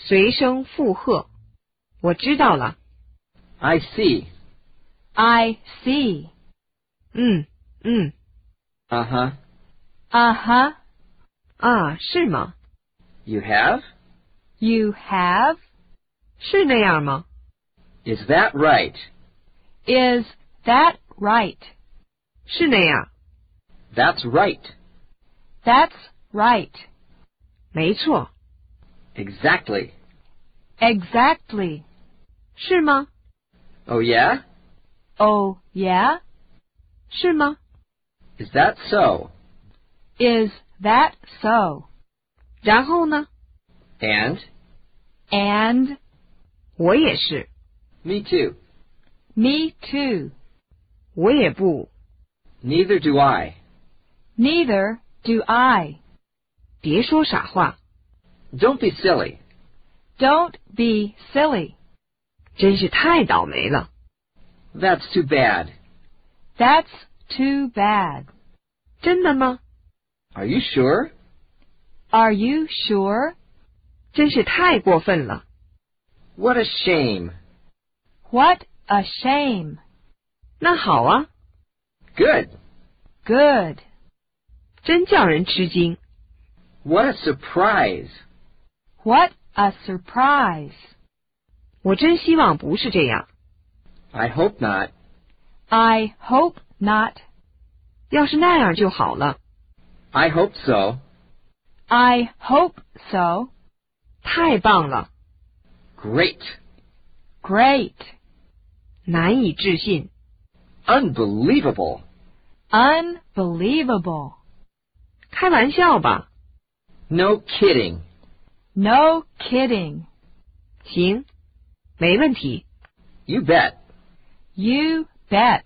随声附和。我知道了。 I see. I see. 嗯嗯 Uh huh. Uh huh. 啊，是吗？ You have? You have? 是那样吗？ Is that right? Is that right? 是那样， That's right. That's right. 没错。 Exactly. Exactly. 是吗？ Oh yeah? Oh, yeah? 是吗？ Is that so? Is that so? 然后呢？ And? And 我也是， Me too. me too. 我也不。 Neither do I. Neither do I. 别说傻话， Don't be silly. Don't be silly. 真是太倒霉了。 That's too bad. That's too bad. 真的吗？ Are you sure? Are you sure? 真是太过分了。 What a shame. What a shame. 那好啊， Good. Good. 真叫人吃惊。 What a surprise. What a surprise. 我真希望不是这样。 I hope not. I hope not. 要是那样就好了。 I hope so. I hope so. 太棒了， Great. Great. 难以置信。 Unbelievable. Unbelievable. 开玩笑吧？ No kidding. No kidding. 行，没问题。 You bet. You bet.